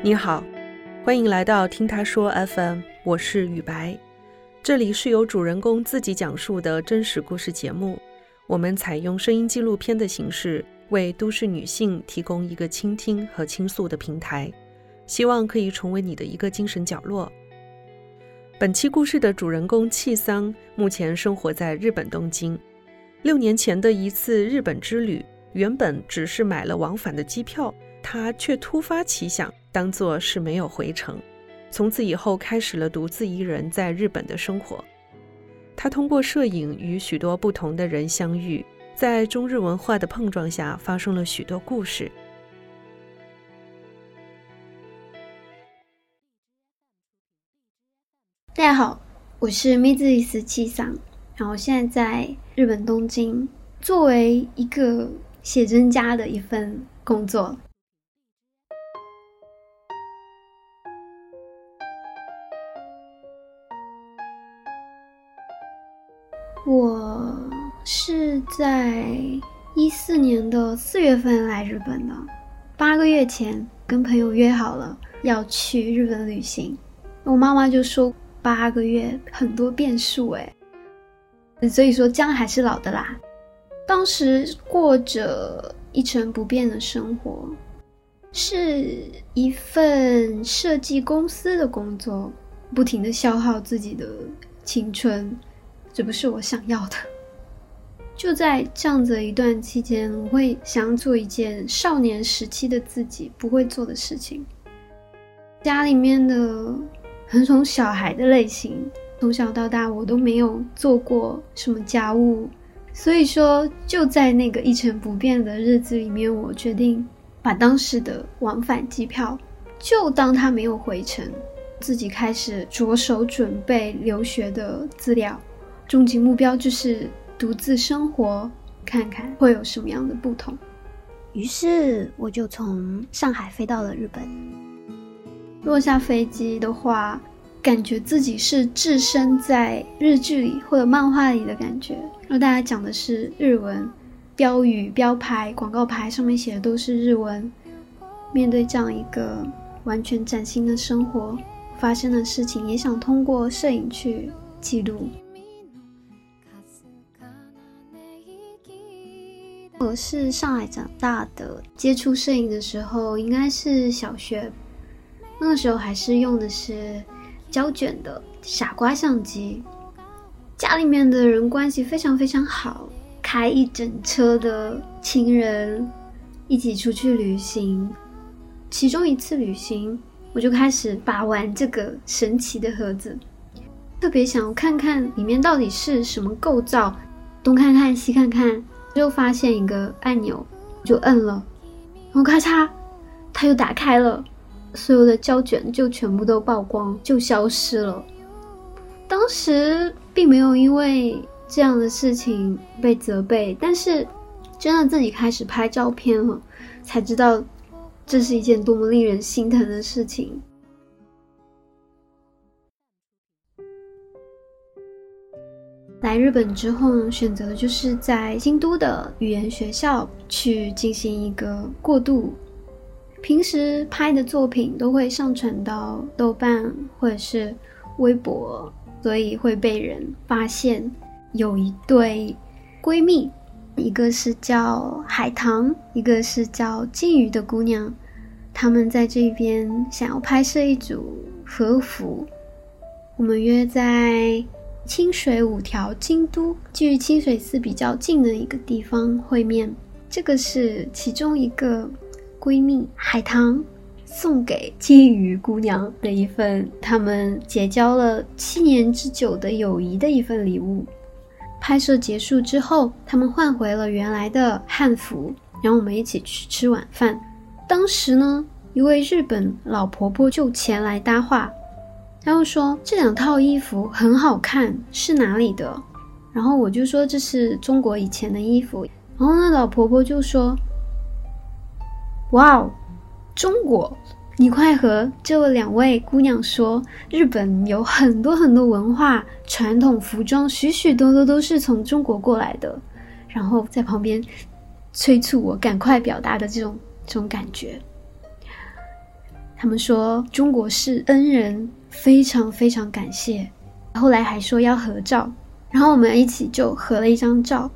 你好，欢迎来到听他说 FM，我是雨白，这里是由主人公自己讲述的真实故事节目。我们采用声音纪录片的形式，为都市女性提供一个倾听和倾诉的平台，希望可以成为你的一个精神角落。本期故事的主人公气桑目前生活在日本东京。六年前的一次日本之旅，原本只是买了往返的机票，他却突发奇想。当做是没有回程，从此以后开始了独自一人在日本的生活。他通过摄影与许多不同的人相遇，在中日文化的碰撞下，发生了许多故事。大家好，我是 Mizuis 七桑，然后现在在日本东京，作为一个写真家的一份工作。我是在一四年的四月份来日本的，八个月前跟朋友约好了要去日本旅行，我妈妈就说八个月很多变数哎，所以说姜还是老的辣。当时过着一成不变的生活，是一份设计公司的工作，不停的消耗自己的青春。这不是我想要的。就在这样子一段期间，我会想做一件少年时期的自己不会做的事情。家里面的很宠小孩的类型，从小到大我都没有做过什么家务，所以说就在那个一成不变的日子里面，我决定把当时的往返机票就当它没有回程，自己开始着手准备留学的资料。终极目标就是独自生活，看看会有什么样的不同。于是我就从上海飞到了日本。落下飞机的话，感觉自己是置身在日剧里或者漫画里的感觉。然后大家讲的是日文，标语、标牌、广告牌上面写的都是日文。面对这样一个完全崭新的生活，发生的事情也想通过摄影去记录。我是上海长大的，接触摄影的时候应该是小学，那个时候还是用的是胶卷的傻瓜相机。家里面的人关系非常非常好，开一整车的亲人一起出去旅行。其中一次旅行，我就开始把玩这个神奇的盒子，特别想要看看里面到底是什么构造，东看看西看看。就发现一个按钮，就摁了，然后咔嚓，它就打开了，所有的胶卷就全部都曝光，就消失了。当时并没有因为这样的事情被责备，但是真的自己开始拍照片了，才知道这是一件多么令人心疼的事情。来日本之后呢，选择的就是在京都的语言学校去进行一个过渡。平时拍的作品都会上传到豆瓣或者是微博，所以会被人发现。有一对闺蜜，一个是叫海棠，一个是叫金鱼的姑娘，她们在这边想要拍摄一组和服。我们约在。清水五条京都，距清水寺比较近的一个地方会面。这个是其中一个闺蜜海棠送给金鱼姑娘的一份他们结交了七年之久的友谊的一份礼物。拍摄结束之后，他们换回了原来的汉服，然后我们一起去吃晚饭。当时呢，一位日本老婆婆就前来搭话。他又说这两套衣服很好看，是哪里的？然后我就说这是中国以前的衣服。然后那老婆婆就说：“哇哦，中国！你快和这两位姑娘说，日本有很多很多文化、传统服装，许许多多都是从中国过来的。”然后在旁边催促我赶快表达的这种这种感觉。他们说中国是恩人，非常非常感谢。后来还说要合照，然后我们一起就合了一张照。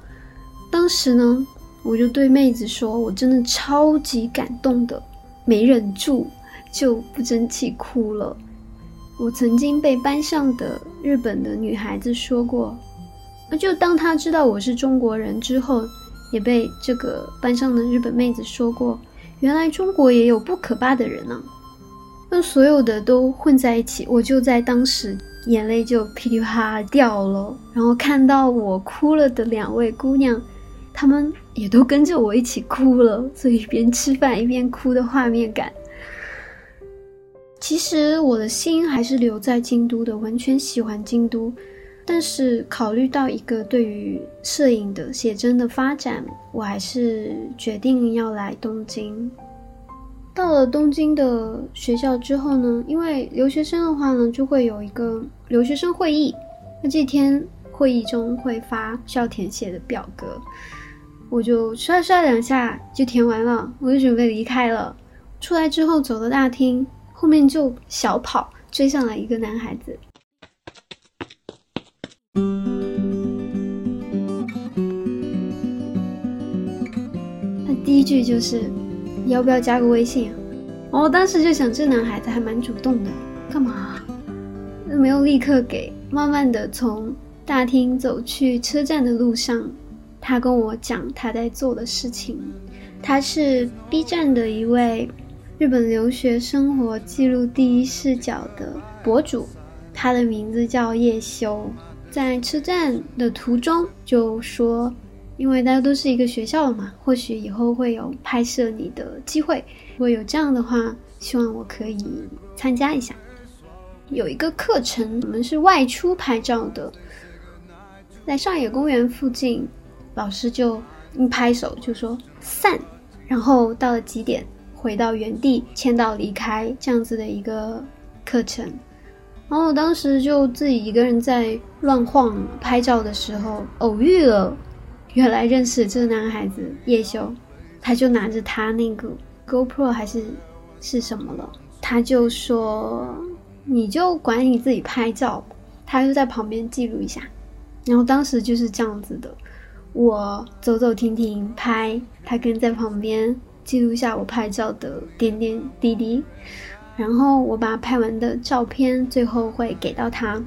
当时呢，我就对妹子说，我真的超级感动的，没忍住就不争气哭了。我曾经被班上的日本的女孩子说过，就当她知道我是中国人之后，也被这个班上的日本妹子说过，原来中国也有不可怕的人呢。那所有的都混在一起，我就在当时眼泪就噼里啪啦掉了。然后看到我哭了的两位姑娘，她们也都跟着我一起哭了，所以一边吃饭一边哭的画面感。其实我的心还是留在京都的，完全喜欢京都。但是考虑到一个对于摄影的写真的发展，我还是决定要来东京。到了东京的学校之后呢，因为留学生的话呢，就会有一个留学生会议。那这天会议中会发需要填写的表格，我就刷刷两下就填完了，我就准备离开了。出来之后走到大厅，后面就小跑追上来一个男孩子。他第一句就是。要不要加个微信啊？我当时就想，这男孩子还蛮主动的，干嘛？没有立刻给。慢慢的从大厅走去车站的路上，他跟我讲他在做的事情。他是 B 站的一位日本留学生活记录第一视角的博主，他的名字叫叶修。在车站的途中就说。因为大家都是一个学校的嘛，或许以后会有拍摄你的机会。如果有这样的话，希望我可以参加一下。有一个课程，我们是外出拍照的，在上野公园附近，老师就一拍手就说散，然后到了几点回到原地签到离开这样子的一个课程。然后我当时就自己一个人在乱晃拍照的时候，偶遇了。原来认识这个男孩子叶修，他就拿着他那个 GoPro 还是是什么了，他就说你就管你自己拍照，他就在旁边记录一下。然后当时就是这样子的，我走走停停拍，他跟在旁边记录下我拍照的点点滴滴。然后我把拍完的照片最后会给到他，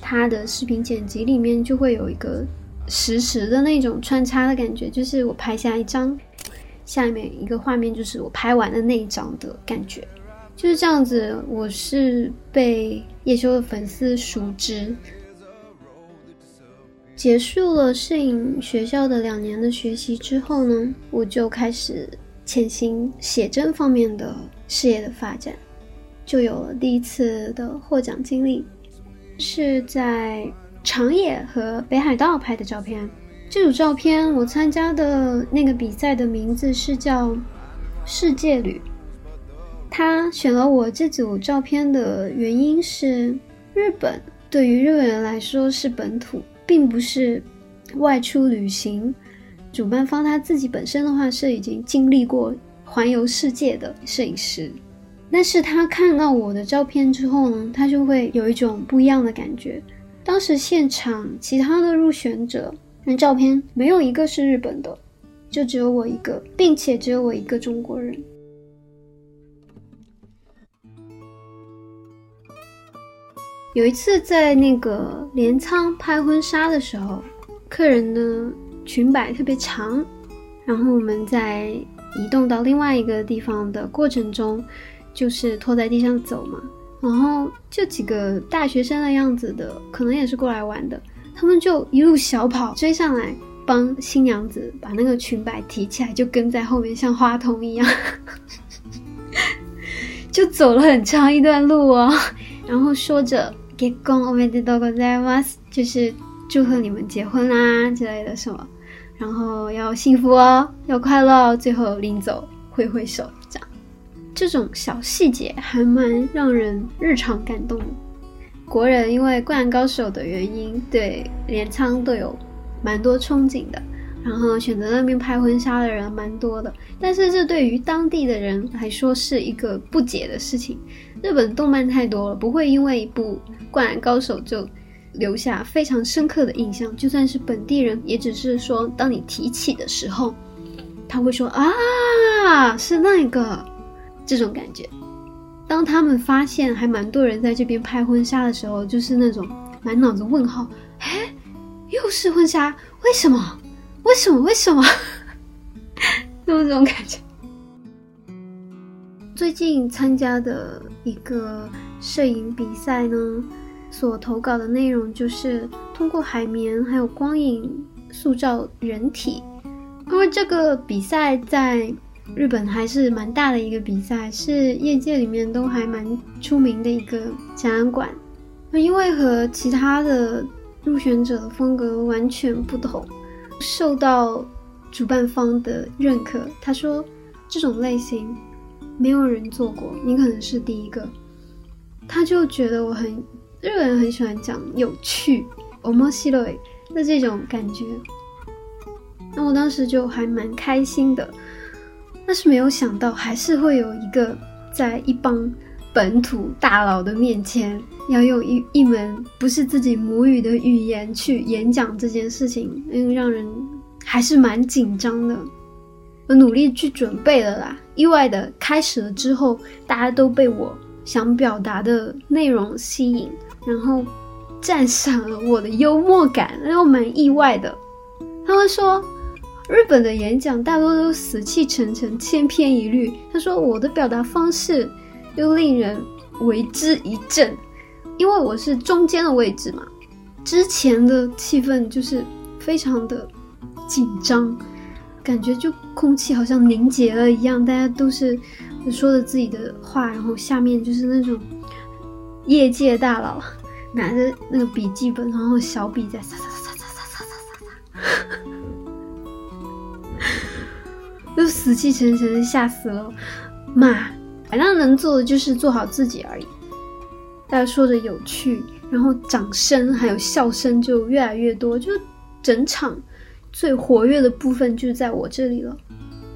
他的视频剪辑里面就会有一个。实时的那种穿插的感觉，就是我拍下一张，下面一个画面就是我拍完的那一张的感觉，就是这样子。我是被叶修的粉丝熟知。结束了摄影学校的两年的学习之后呢，我就开始潜心写真方面的事业的发展，就有了第一次的获奖经历，是在。长野和北海道拍的照片，这组照片我参加的那个比赛的名字是叫“世界旅”。他选了我这组照片的原因是，日本对于日本人来说是本土，并不是外出旅行。主办方他自己本身的话是已经经历过环游世界的摄影师，但是他看到我的照片之后呢，他就会有一种不一样的感觉。当时现场其他的入选者那照片没有一个是日本的，就只有我一个，并且只有我一个中国人。有一次在那个镰仓拍婚纱的时候，客人的裙摆特别长，然后我们在移动到另外一个地方的过程中，就是拖在地上走嘛。然后就几个大学生的样子的，可能也是过来玩的，他们就一路小跑追上来，帮新娘子把那个裙摆提起来，就跟在后面像花童一样，就走了很长一段路哦。然后说着 “get g o n o v e the dog there was”，就是祝贺你们结婚啦之类的什么，然后要幸福哦，要快乐哦，最后临走挥挥手。这种小细节还蛮让人日常感动的。国人因为《灌篮高手》的原因，对镰仓都有蛮多憧憬的。然后选择那边拍婚纱的人蛮多的。但是这对于当地的人来说是一个不解的事情。日本动漫太多了，不会因为一部《灌篮高手》就留下非常深刻的印象。就算是本地人，也只是说当你提起的时候，他会说啊，是那个这种感觉。当他们发现还蛮多人在这边拍婚纱的时候，就是那种满脑子问号，哎，又是婚纱，为什么？为什么？为什么？就是这种感觉。最近参加的一个摄影比赛呢，所投稿的内容就是通过海绵还有光影塑造人体，因为这个比赛在。日本还是蛮大的一个比赛，是业界里面都还蛮出名的一个展览馆。那因为和其他的入选者的风格完全不同，受到主办方的认可。他说这种类型没有人做过，你可能是第一个。他就觉得我很日本人很喜欢讲有趣、面白い的这种感觉。那我当时就还蛮开心的。但是没有想到，还是会有一个在一帮本土大佬的面前，要用一一门不是自己母语的语言去演讲这件事情，嗯，让人还是蛮紧张的。我努力去准备了啦，意外的开始了之后，大家都被我想表达的内容吸引，然后赞赏了我的幽默感，然后蛮意外的。他们说。日本的演讲大多都死气沉沉、千篇一律。他说我的表达方式又令人为之一振，因为我是中间的位置嘛。之前的气氛就是非常的紧张，感觉就空气好像凝结了一样，大家都是说着自己的话，然后下面就是那种业界大佬拿着那个笔记本，然后小笔在擦擦就死气沉沉的，吓死了！妈，反正能做的就是做好自己而已。大家说着有趣，然后掌声还有笑声就越来越多，就整场最活跃的部分就在我这里了。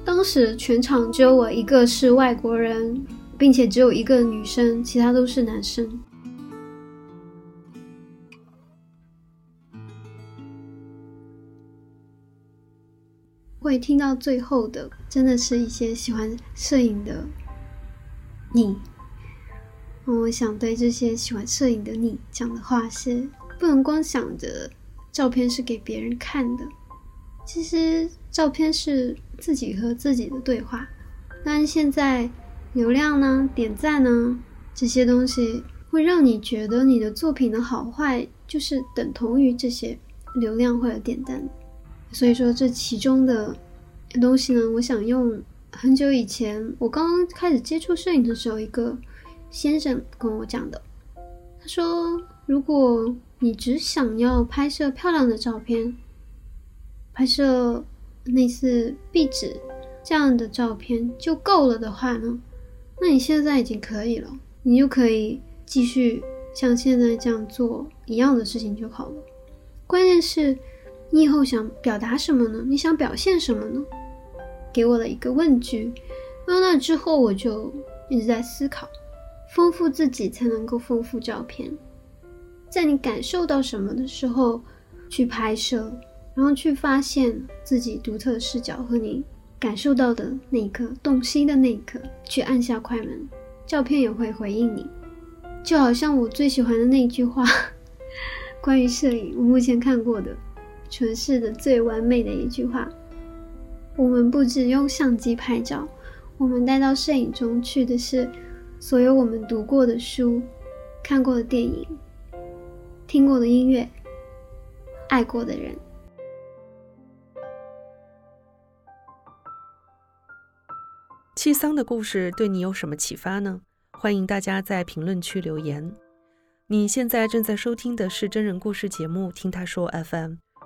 当时全场只有我一个是外国人，并且只有一个女生，其他都是男生。会听到最后的，真的是一些喜欢摄影的你。我想对这些喜欢摄影的你讲的话是：不能光想着照片是给别人看的，其实照片是自己和自己的对话。但是现在流量呢、点赞呢这些东西，会让你觉得你的作品的好坏就是等同于这些流量或者点赞。所以说，这其中的东西呢，我想用很久以前我刚刚开始接触摄影的时候，一个先生跟我讲的。他说：“如果你只想要拍摄漂亮的照片，拍摄类似壁纸这样的照片就够了的话呢，那你现在已经可以了，你就可以继续像现在这样做一样的事情就好了。关键是。”你以后想表达什么呢？你想表现什么呢？给我了一个问句。那那之后我就一直在思考，丰富自己才能够丰富照片。在你感受到什么的时候去拍摄，然后去发现自己独特的视角和你感受到的那一刻，动心的那一刻，去按下快门，照片也会回应你。就好像我最喜欢的那句话，关于摄影，我目前看过的。诠释的最完美的一句话：我们不只用相机拍照，我们带到摄影中去的是所有我们读过的书、看过的电影、听过的音乐、爱过的人。七桑的故事对你有什么启发呢？欢迎大家在评论区留言。你现在正在收听的是真人故事节目《听他说 FM》。